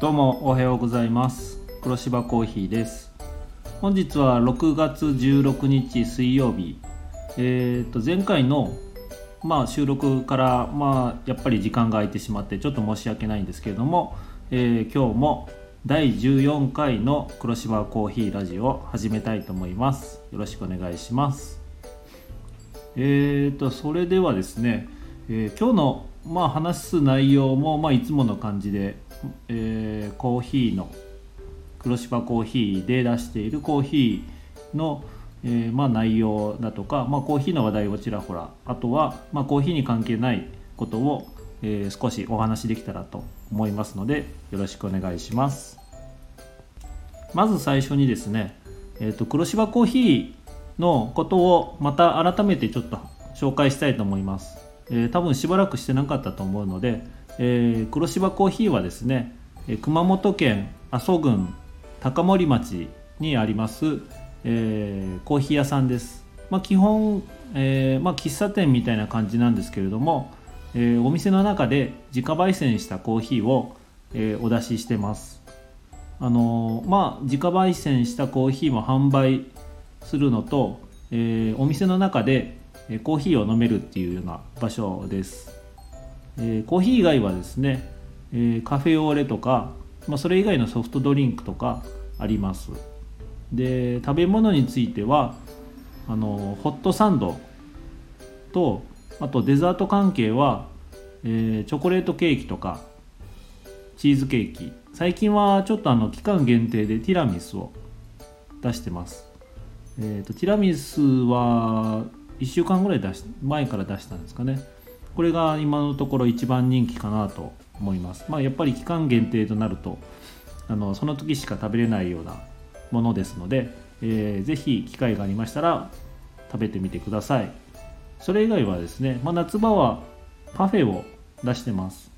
どうもおはようございます。黒芝コーヒーです。本日は6月16日水曜日。えー、と前回のまあ収録からまあやっぱり時間が空いてしまってちょっと申し訳ないんですけれども、えー、今日も第14回の黒芝コーヒーラジオを始めたいと思います。よろしくお願いします。えーとそれではですね、えー、今日のまあ話す内容もまあいつもの感じでえー、コーヒーの黒芝コーヒーで出しているコーヒーの、えー、まあ、内容だとか、まあ、コーヒーの話題をちらほらあとは、まあ、コーヒーに関係ないことを、えー、少しお話しできたらと思いますのでよろしくお願いします。まず最初にですね、えーと、黒芝コーヒーのことをまた改めてちょっと紹介したいと思います、え、多分しばらくしてなかったと思うのでえー、黒芝コーヒーはですね熊本県阿蘇郡高森町にあります、えー、コーヒー屋さんです、まあ、基本、えーまあ、喫茶店みたいな感じなんですけれども、え、お店の中で自家焙煎したコーヒーを、え、お出ししてます。あの、まあ自家焙煎したコーヒーも販売するのと、え、お店の中でコーヒーを飲めるっていうような場所です。え、コーヒー以外はですね、え、カフェオレとか、まあ、それ以外のソフトドリンクとかあります。で食べ物についてはあのホットサンドとあとデザート関係は、えー、チョコレートケーキとかチーズケーキ。最近はちょっとあの期間限定でティラミスを出してます、えー、とティラミスは1週間ぐらい出し前から出したんですかね。これが今のところ一番人気かなと思います。まあ、やっぱり期間限定となるとあのその時しか食べれないようなものですので、えー、ぜひ機会がありましたら食べてみてください。それ以外はですね、まあ、夏場はパフェを出してます。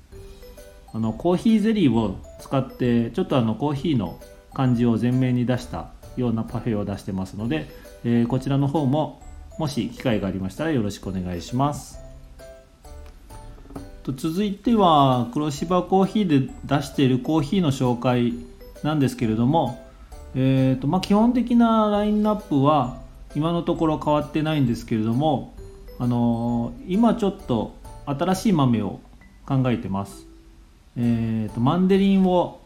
あのコーヒーゼリーを使ってちょっとあのコーヒーの感じを前面に出したようなパフェを出してますので、えー、こちらの方ももし機会がありましたらよろしくお願いします。と続いては黒芝コーヒーで出しているコーヒーの紹介なんですけれども、えーとまあ、基本的なラインナップは今のところ変わってないんですけれども、あのー、今ちょっと新しい豆を考えてます、えーと、マンデリンを、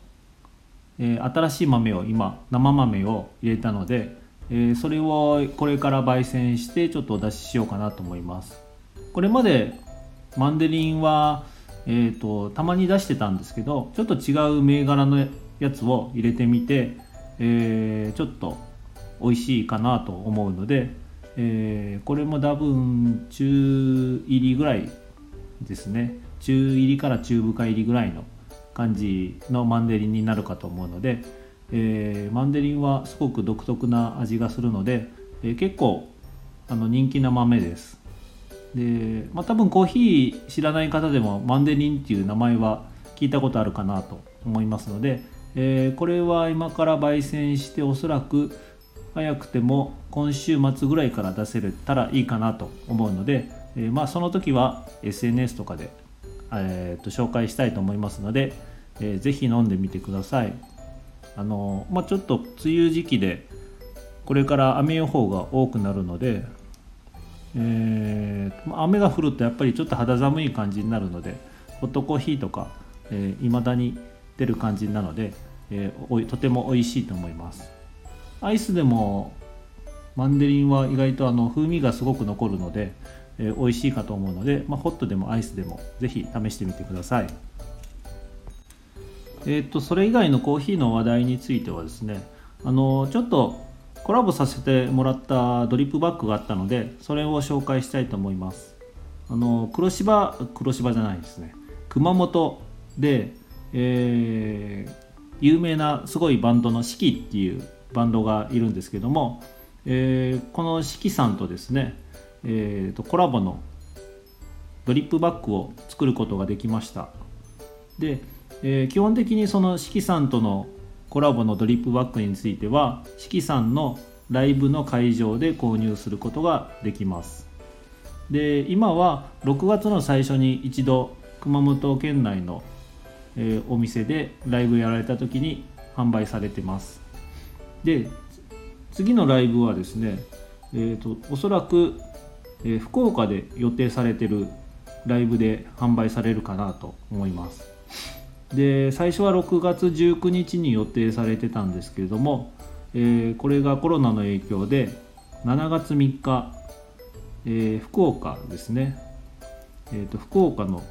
えー、新しい豆を今生豆を入れたので、えー、それをこれから焙煎してちょっとお出ししようかなと思います。これまでマンデリンは、えーと、たまに出してたんですけどちょっと違う銘柄のやつを入れてみて、えー、ちょっと美味しいかなと思うので、えー、これも多分中入りぐらいですね。中入りから中深入りぐらいの感じのマンデリンになるかと思うので、えー、マンデリンはすごく独特な味がするので、えー、結構あの人気な豆です。で、まあ、多分コーヒー知らない方でもマンデリンっていう名前は聞いたことあるかなと思いますので、えー、これは今から焙煎しておそらく早くても今週末ぐらいから出せれたらいいかなと思うので、えー、まあその時は SNS とかで、えー、と紹介したいと思いますので、えー、ぜひ飲んでみてください。あのまあ、ちょっと梅雨時期でこれから雨予報が多くなるのでえー、雨が降るとやっぱりちょっと肌寒い感じになるのでホットコーヒーとかいま、えー、だに出る感じなので、えー、とても美味しいと思います。アイスでもマンデリンは意外とあの風味がすごく残るので、えー、美味しいかと思うので、まあ、ホットでもアイスでもぜひ試してみてください。えっ、とそれ以外のコーヒーの話題についてはですねあのちょっとコラボさせてもらったドリップバッグがあったのでそれを紹介したいと思います。あの黒芝黒芝じゃないですね。熊本で、えー、有名なすごいバンドの四季っていうバンドがいるんですけども、えー、この四季さんとですね、えーと、コラボのドリップバッグを作ることができました。で、えー、基本的にその四季さんとのコラボのドリップバッグについては四季さんのライブの会場で購入することができます。で今は6月の最初に一度熊本県内のえ、お店でライブやられた時に販売されてます。で次のライブはですね、えーと、おそらく、えー、福岡で予定されてるライブで販売されるかなと思います。で最初は6月19日に予定されてたんですけれども、えー、これがコロナの影響で7月3日、えー、福岡ですね、えーと、福岡の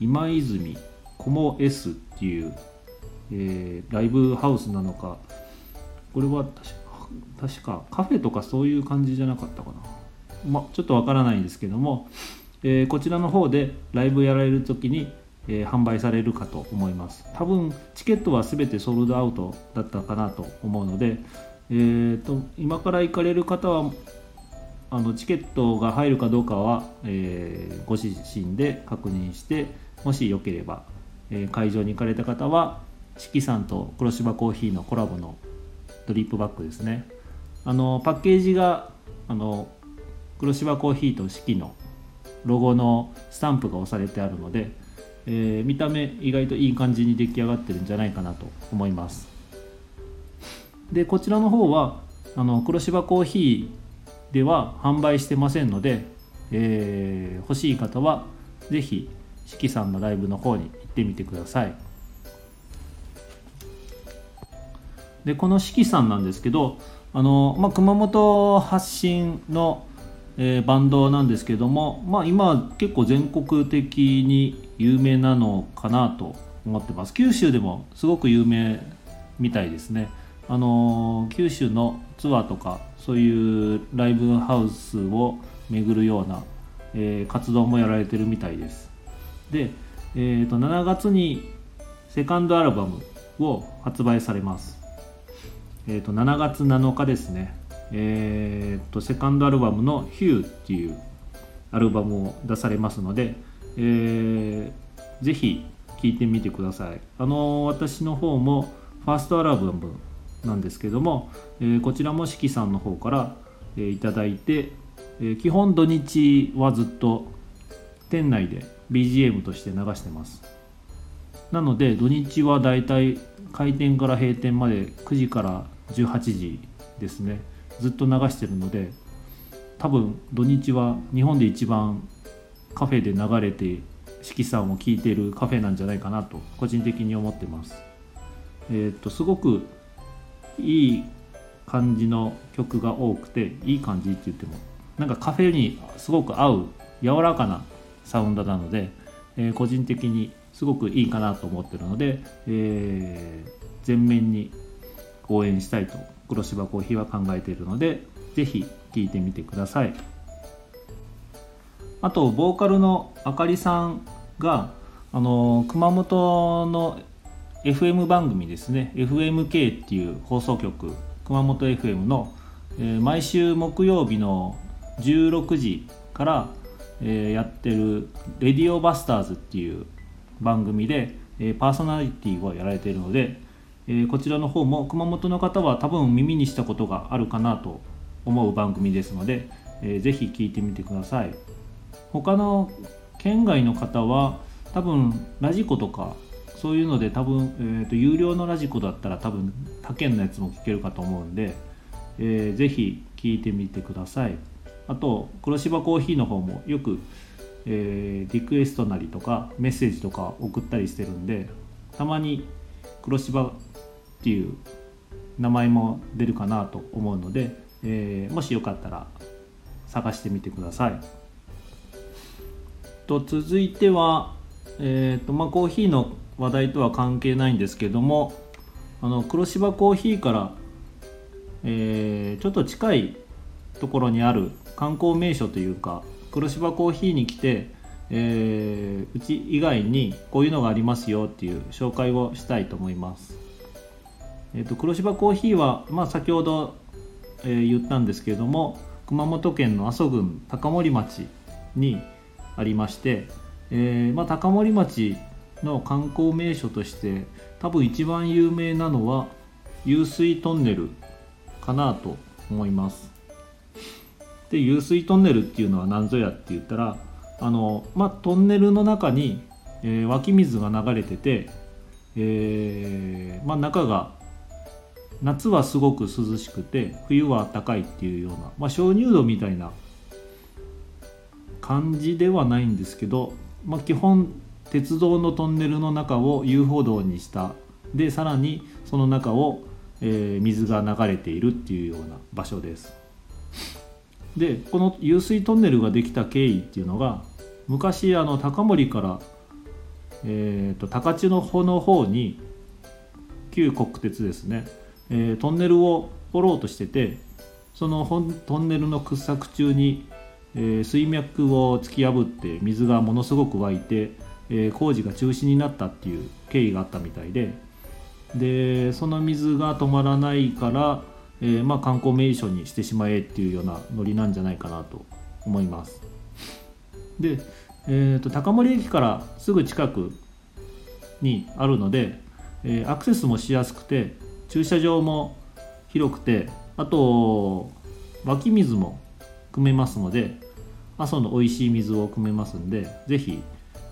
今泉コモ S っていう、えー、ライブハウスなのかこれは確かカフェとかそういう感じじゃなかったかな、ま、ちょっとわからないんですけども、えー、こちらの方でライブやられる時に、えー、販売されるかと思います。多分チケットは全てソールドアウトだったかなと思うので、えーと、今から行かれる方はあのチケットが入るかどうかは、えー、ご自身で確認してもしよければ、えー、会場に行かれた方は四季さんと黒芝コーヒーのコラボのドリップバッグですね。あのパッケージがあの黒芝コーヒーと四季のロゴのスタンプが押されてあるので、えー、見た目意外といい感じに出来上がってるんじゃないかなと思います。でこちらの方はあの黒芝コーヒーでは販売してませんので、えー、欲しい方は是非四季さんのライブの方に行ってみてください。でこの四季さんなんですけどあの、まあ、熊本発信の、えー、バンドなんですけども、まあ、今結構全国的に有名なのかなと思ってます。九州でもすごく有名みたいですね。あの九州のツアーとかそういうライブハウスを巡るような、えー、活動もやられてるみたいです。で、えーと、7月にセカンドアルバムを発売されます。えー、と7月7日ですね、えー、とセカンドアルバムの「Hugh」っていうアルバムを出されますので、えー、ぜひ聴いてみてください。あの私の方もファーストアルバムなんですけども、えー、こちらも四季さんの方から、えー、いただいて、えー、基本土日はずっと店内で BGM として流してます。なので土日はだいたい開店から閉店まで9時から18時ですね。ずっと流してるので多分土日は日本で一番カフェで流れて四季さんを聴いてるカフェなんじゃないかなと個人的に思ってます。えー、っとすごくいい感じの曲が多くていい感じって言ってもなんかカフェにすごく合う柔らかなサウンドなので、えー、個人的にすごくいいかなと思ってるので、えー、全面に応援したいと黒芝コーヒーは考えているので是非聴いてみてください。あとボーカルのあかりさんがあの熊本の FM 番組ですね。FMK っていう放送局熊本 FM の、えー、毎週木曜日の16時から、えー、やってる「レディオバスターズ」っていう番組で、えー、パーソナリティをやられているのでえー、こちらの方も熊本の方は多分耳にしたことがあるかなと思う番組ですので、えー、ぜひ聞いてみてください。他の県外の方は多分ラジコとかそういうので多分、えーと、有料のラジコだったら多分他県のやつも聞けるかと思うんで、えー、ぜひ聞いてみてください。あと黒芝コーヒーの方もよく、えー、リクエストなりとかメッセージとか送ったりしてるんでたまに黒芝っていう名前も出るかなと思うので、えー、もしよかったら探してみてください。と続いては、えーとまあ、コーヒーの話題とは関係ないんですけどもあの黒芝コーヒーから、えー、ちょっと近いところにある観光名所というか黒芝コーヒーに来て、えー、うち以外にこういうのがありますよっていう紹介をしたいと思います。えーと、黒芝コーヒーは、まあ、先ほど、えー、言ったんですけれども熊本県の阿蘇郡高森町にありまして、えーまあ、高森町の観光名所として多分一番有名なのは湧水トンネルかなと思います。で湧水トンネルっていうのは何ぞやって言ったらあの、まあ、トンネルの中に、えー、湧き水が流れててえー、まあ、中が夏はすごく涼しくて冬は暖かいっていうような、まあ、鍾乳洞みたいな感じではないんですけど、まあ、基本鉄道のトンネルの中を遊歩道にした。でさらにその中を、えー、水が流れているっていうような場所です。でこの湧水トンネルができた経緯っていうのが昔あの高森から、えーと、高知の方の方に旧国鉄ですね、えー、トンネルを掘ろうとしててそのトンネルの掘削中に、えー、水脈を突き破って水がものすごく湧いて、えー、工事が中止になったっていう経緯があったみたいででその水が止まらないから、えー、まあ、観光名所にしてしまえっていうようなノリなんじゃないかなと思います。で、えーと、高森駅からすぐ近くにあるので、え、アクセスもしやすくて駐車場も広くてあと湧き水も汲めますので阿蘇の美味しい水を汲めますんで是非、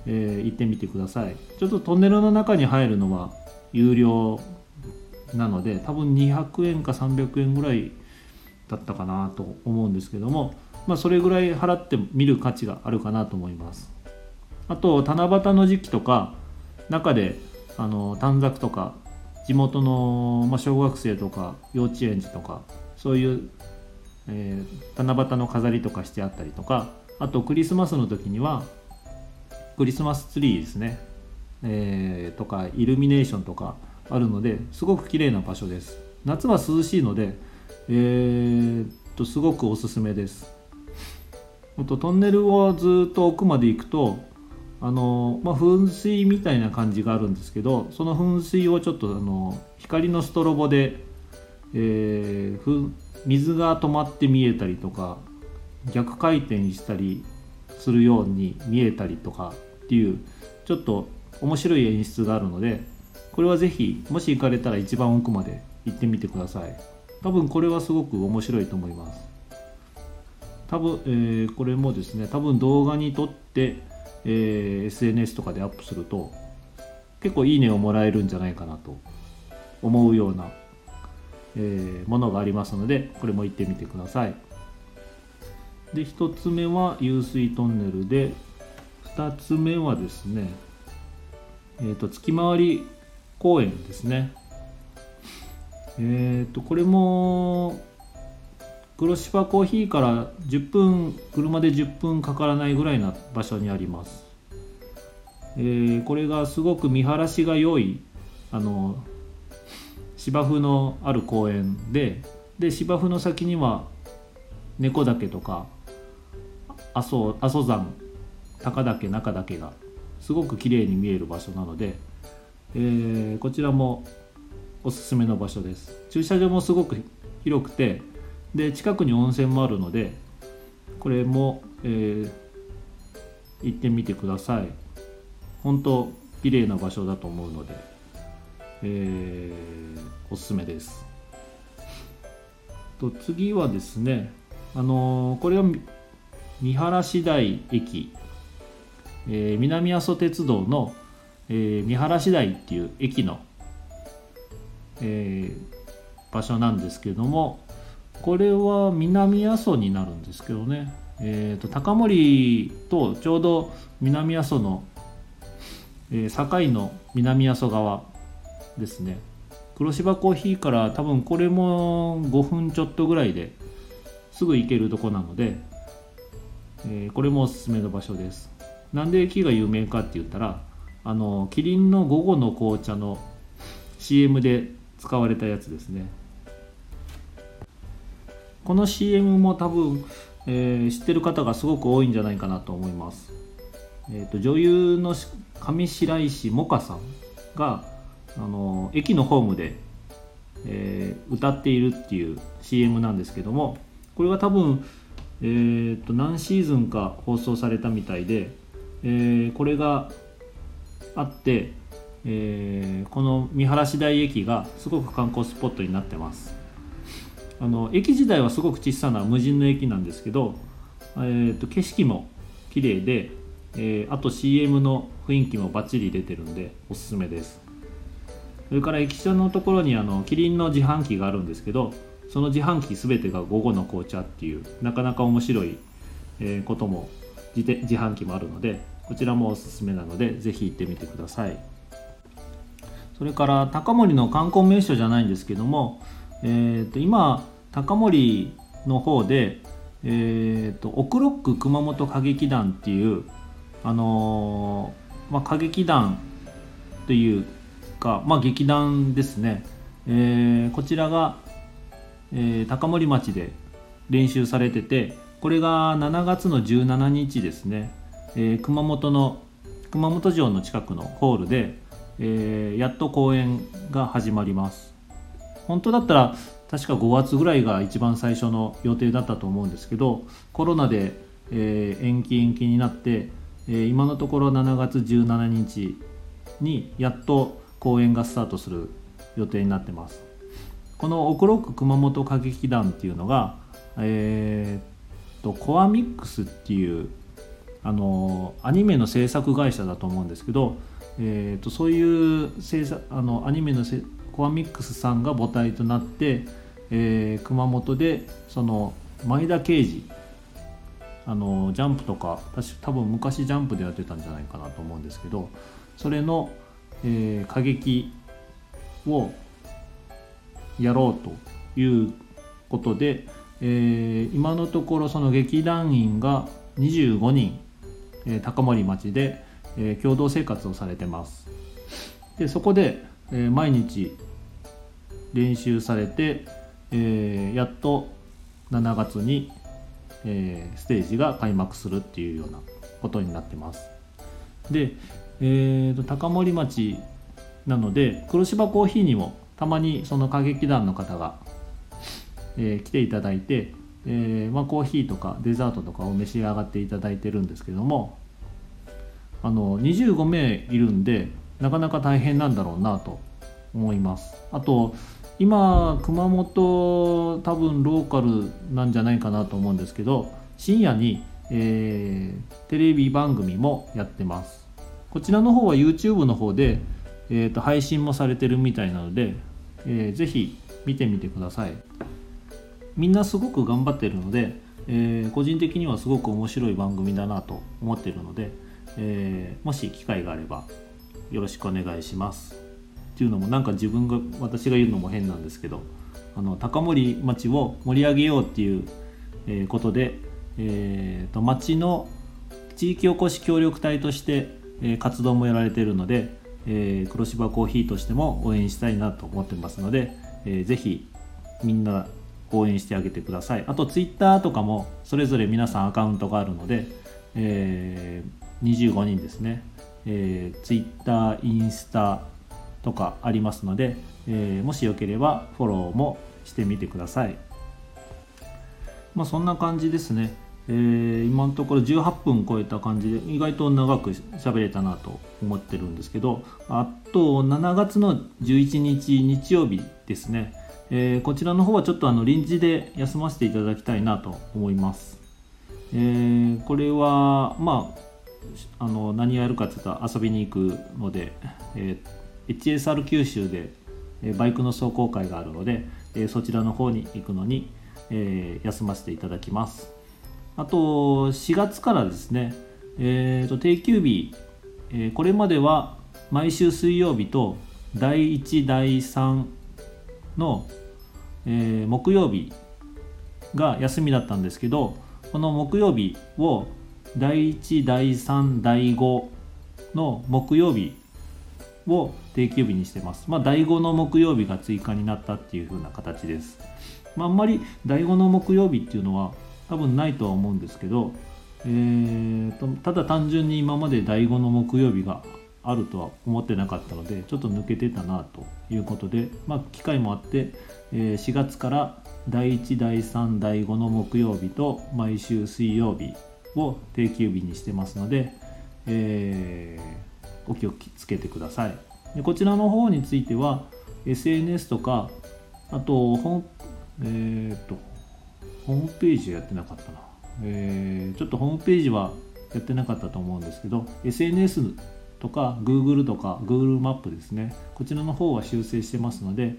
えー、行ってみてください。ちょっとトンネルの中に入るのは有料なので多分200円か300円ぐらいだったかなと思うんですけども、まあ、それぐらい払って見る価値があるかなと思います。あと七夕の時期とか中であの短冊とか地元の、まあ、小学生とか幼稚園児とかそういう、えー、七夕の飾りとかしてあったりとかあとクリスマスの時にはクリスマスツリーですね。えー、とかイルミネーションとかあるのですごく綺麗な場所です。夏は涼しいので、えー、とすごくおすすめです。とトンネルをずっと奥まで行くとあの、まあ、噴水みたいな感じがあるんですけどその噴水をちょっとあの光のストロボで、えー、水が止まって見えたりとか逆回転したりするように見えたりとかっていうちょっと面白い演出があるのでこれはぜひもし行かれたら一番奥まで行ってみてください。多分これはすごく面白いと思います。多分、えー、これもですね多分動画に撮って、えー、SNS とかでアップすると結構いいねをもらえるんじゃないかなと思うような、えー、ものがありますのでこれも行ってみてくださいで1つ目は湧水トンネルで2つ目はですねえーと、月回り公園ですね。えっ、ー、とこれも黒芝コーヒーから10分車で10分かからないぐらいな場所にあります。えー、これがすごく見晴らしが良いあの芝生のある公園でで芝生の先には猫岳とか阿蘇阿蘇山高岳中岳がすごく綺麗に見える場所なので、えー、こちらもおすすめの場所です駐車場もすごく広くてで近くに温泉もあるのでこれも、えー、行ってみてください。本当綺麗な場所だと思うので、えー、おすすめです。と次はですねあのー、これは見晴次第駅。えー、南阿蘇鉄道の、えー、見晴次第っていう駅の、え、場所なんですけどもこれは南阿蘇になるんですけどね、えーと、高森とちょうど南阿蘇の、えー、境の南阿蘇側ですね。黒芝コーヒーから多分これも5分ちょっとぐらいですぐ行けるとこなので、えー、これもおすすめの場所です。なんで駅が有名かって言ったらあのキリンの午後の紅茶の CM で使われたやつですね。この CM も多分、えー、知ってる方がすごく多いんじゃないかなと思います、えーと、女優の上白石萌歌さんがあの駅のホームで、えー、歌っているっていう CM なんですけどもこれは多分、えーと何シーズンか放送されたみたいでえー、これがあって、えー、この見晴らし台駅がすごく観光スポットになってます。あの駅自体はすごく小さな無人の駅なんですけど、えーと、景色も綺麗で、えー、あと CM の雰囲気もバッチリ出てるんでおすすめです。それから駅舎のところにあのキリンの自販機があるんですけどその自販機全てが午後の紅茶っていうなかなか面白い、えことも自自販機もあるのでこちらもおすすめなのでぜひ行ってみてください。それから高森の観光名所じゃないんですけども、えー、と今高森の方で、えーと、オクロック熊本歌劇団っていう、あのー、まあ、歌劇団というか、まあ、劇団ですね、えー、こちらが、えー、高森町で練習されててこれが7月の17日ですね、え、熊本の熊本城の近くのホールで、え、やっと公演が始まります。本当だったら確か5月ぐらいが一番最初の予定だったと思うんですけどコロナで、えー、延期延期になって、えー、今のところ7月17日にやっと公演がスタートする予定になってます。このオクロック熊本歌劇団っていうのがえー、っとコアミックスっていうあのアニメの制作会社だと思うんですけど、えー、とそういう制作あのアニメのコアミックスさんが母体となって、えー、熊本でその前田慶次あのジャンプとか私多分昔ジャンプでやってたんじゃないかなと思うんですけどそれの、えー、歌劇をやろうということで、えー、今のところその劇団員が25人、えー、高森町で、えー、共同生活をされてます。でそこで、えー、毎日練習されて、えー、やっと7月に、えー、ステージが開幕するっていうようなことになってます。で、えーと、高森町なので黒芝コーヒーにもたまにその歌劇団の方が、えー、来ていただいて、えーまあ、コーヒーとかデザートとかを召し上がっていただいてるんですけどもあの25名いるんでなかなか大変なんだろうなと思います。あと今熊本多分ローカルなんじゃないかなと思うんですけど深夜に、えー、テレビ番組もやってます。こちらの方は YouTube の方で、えーと、配信もされてるみたいなので、えー、ぜひ見てみてください。みんなすごく頑張ってるので、えー、個人的にはすごく面白い番組だなと思ってるので、えー、もし機会があればよろしくお願いします。っていうのもなんか自分が私が言うのも変なんですけどあの高森町を盛り上げようっていう、えことで、えーと、町の地域おこし協力隊として、え活動もやられているので、えー、黒芝コーヒーとしても応援したいなと思ってますので、えー、ぜひみんな応援してあげてください。あとツイッターとかもそれぞれ皆さんアカウントがあるので、えー、25人ですね、えー、ツイッターインスタとかありますので、えー、もしよければフォローもしてみてください。まあ、そんな感じですね。えー、今のところ18分超えた感じで意外と長く喋れたなと思ってるんですけどあと7月の11日日曜日ですね、えー、こちらの方はちょっとあの臨時で休ませていただきたいなと思います、えー、これはまああの何やるかっていうと遊びに行くので、えー HSR 九州でバイクの走行会があるのでそちらの方に行くのに休ませていただきます。あと4月からですね、えー、と定休日これまでは毎週水曜日と第1第3の、えー、木曜日が休みだったんですけどこの木曜日を第1第3第5の木曜日を定休日にしてます。まあ、第5の木曜日が追加になったっていう風な形です。まあ、あんまり第5の木曜日っていうのは多分ないとは思うんですけど、えーと、ただ単純に今まで第5の木曜日があるとは思ってなかったのでちょっと抜けてたなということで、まあ、機会もあって、えー、4月から第1第3第5の木曜日と毎週水曜日を定休日にしてますので、えー、お気をつけてください。でこちらの方については SNS とかあとホ,、えーと、ホームページやってなかったな、えー、ちょっとホームページはやってなかったと思うんですけど SNS とか Google とか Google マップですねこちらの方は修正してますので、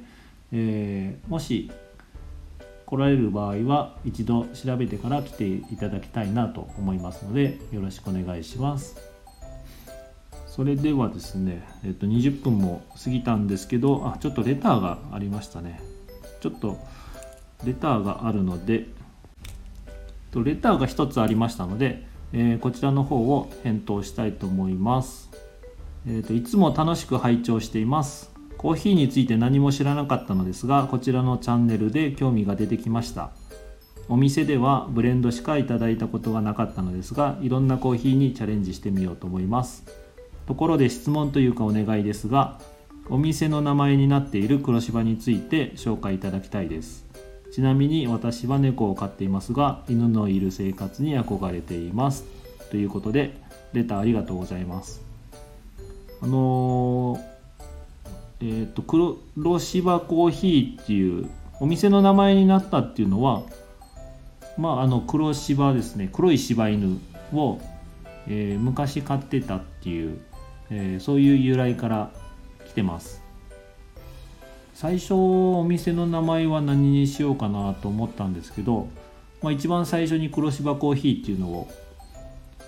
えー、もし来られる場合は一度調べてから来ていただきたいなと思いますのでよろしくお願いします。それではですね、えっと、20分も過ぎたんですけどあちょっとレターがありましたね。ちょっとレターがあるのでレターが1つありましたので、え、こちらの方を返答したいと思います。えーと、いつも楽しく拝聴しています。コーヒーについて何も知らなかったのですがこちらのチャンネルで興味が出てきました。お店ではブレンドしかいただいたことがなかったのですがいろんなコーヒーにチャレンジしてみようと思います。ところで質問というかお願いですがお店の名前になっている黒芝について紹介いただきたいです。ちなみに私は猫を飼っていますが犬のいる生活に憧れています。ということでレターありがとうございます。あの、ー、黒芝コーヒーっていうお店の名前になったっていうのはまああの黒芝ですね。黒い柴犬を、えー、昔飼ってたっていう、えー、そういう由来から来てます。最初お店の名前は何にしようかなと思ったんですけど、まあ、一番最初に黒芝コーヒーっていうのを、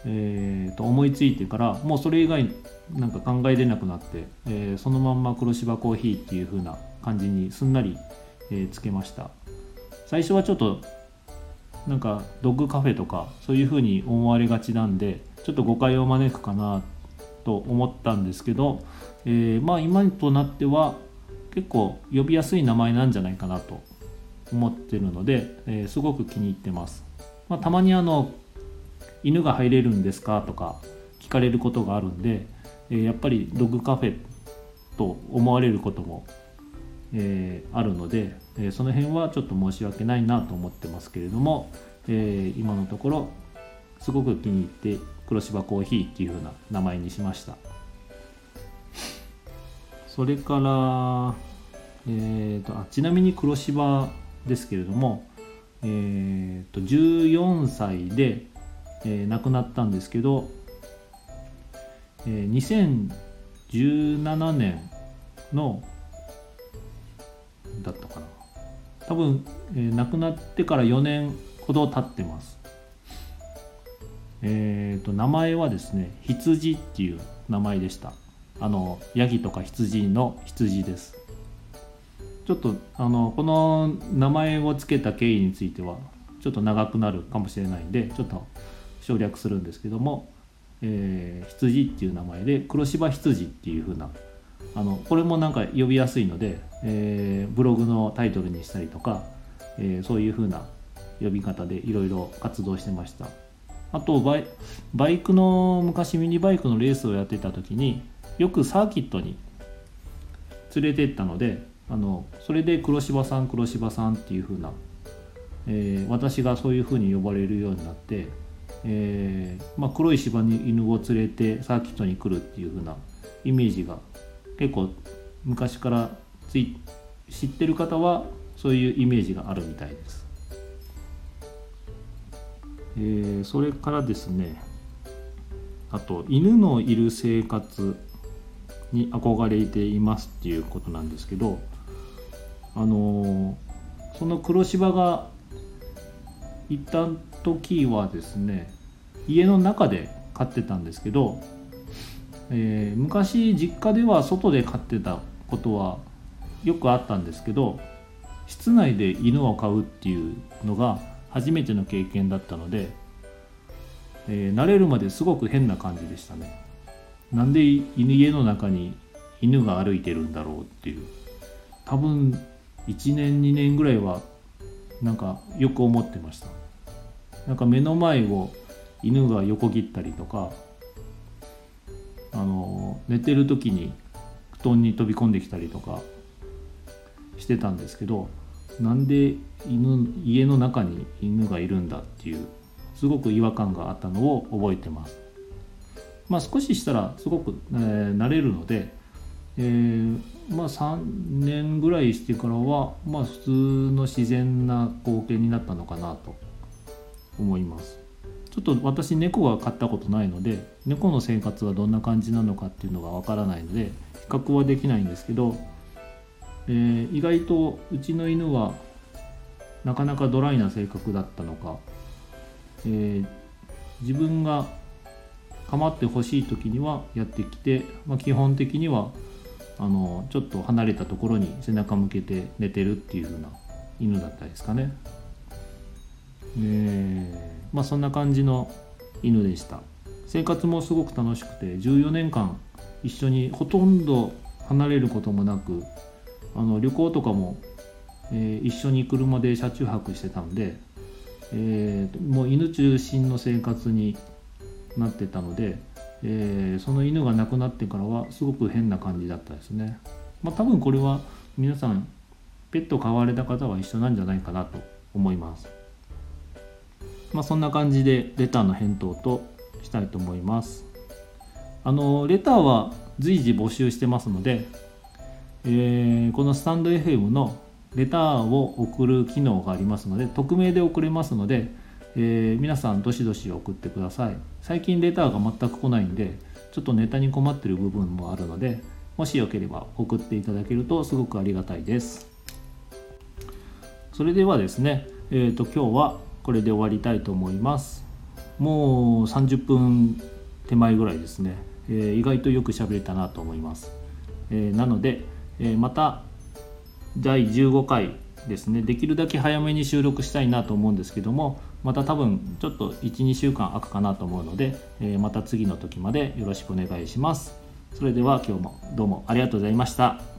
えー、と思いついてからもうそれ以外なんか考えれなくなって、えー、そのまんま黒芝コーヒーっていう風な感じにすんなり、えー、つけました。最初はちょっとなんかドッグカフェとかそういう風に思われがちなんでちょっと誤解を招くかなと思ったんですけど、えー、まあ今となっては結構呼びやすい名前なんじゃないかなと思ってるので、えー、すごく気に入ってます、まあ、たまにあの犬が入れるんですか？とか聞かれることがあるんでえやっぱりドッグカフェと思われることも、え、あるので、えその辺はちょっと申し訳ないなと思ってますけれども、え今のところすごく気に入って黒芝コーヒーっていう風な名前にしました。それから、えーと、あちなみに黒芝ですけれども、えーと、と14歳で、えー、亡くなったんですけどえー、2017年のだったかな。多分、えー、亡くなってから4年ほど経ってます。えっ、ー、と名前はですね羊っていう名前でした。あのヤギとか羊の羊です。ちょっとあのこの名前を付けた経緯についてはちょっと長くなるかもしれないんでちょっと省略するんですけどもえー、羊っていう名前で黒芝羊っていう風なあのこれもなんか呼びやすいので、えー、ブログのタイトルにしたりとか、えー、そういう風な呼び方でいろいろ活動してました。あとバイバイクの昔ミニバイクのレースをやってた時によくサーキットに連れてったのであのそれで黒柴さん黒柴さんっていう風な、えー、私がそういう風に呼ばれるようになってえー、まあ、黒い柴犬を連れてサーキットに来るっていう風なイメージが結構昔からつい知ってる方はそういうイメージがあるみたいです。えー、それからですねあと犬のいる生活に憧れていますっていうことなんですけどあのー、その黒柴が一旦時はですね家の中で飼ってたんですけど、えー、昔実家では外で飼ってたことはよくあったんですけど室内で犬を飼うっていうのが初めての経験だったので、えー、慣れるまですごく変な感じでしたね。なんで犬家の中に犬が歩いてるんだろうっていう。多分1年2年ぐらいはなんかよく思ってました。なんか目の前を犬が横切ったりとかあの寝てる時に布団に飛び込んできたりとかしてたんですけどなんで犬家の中に犬がいるんだっていうすごく違和感があったのを覚えてます。まあ、少ししたらすごく、えー、慣れるので、えー、まあ、3年ぐらいしてからは、まあ、普通の自然な光景になったのかなと思いますちょっと私猫が飼ったことないので猫の生活はどんな感じなのかっていうのがわからないので比較はできないんですけど、えー、意外とうちの犬はなかなかドライな性格だったのか、えー、自分が構ってほしい時にはやってきて、まあ、基本的にはあのちょっと離れたところに背中向けて寝てるっていう風な犬だったですかね。え、まあそんな感じの犬でした生活もすごく楽しくて14年間一緒にほとんど離れることもなくあの旅行とかも、えー、一緒に車で車中泊してたんで、えー、もう犬中心の生活になってたので、えー、その犬が亡くなってからはすごく変な感じだったですね。まあ、多分これは皆さんペット飼われた方は一緒なんじゃないかなと思います。まあ、そんな感じでレターの返答としたいと思います。あのレターは随時募集してますので、えー、このスタンド FM のレターを送る機能がありますので匿名で送れますので、えー、皆さんどしどし送ってください最近レターが全く来ないんでちょっとネタに困ってる部分もあるのでもしよければ送っていただけるとすごくありがたいですそれではですね、えーと、今日はこれで終わりたいと思います。もう30分手前ぐらいですね、えー、意外とよく喋れたなと思います、えー、なので、えまた第15回ですね。できるだけ早めに収録したいなと思うんですけどもまた多分ちょっと12週間空くかなと思うので、えー、また次の時までよろしくお願いします。それでは今日もどうもありがとうございました。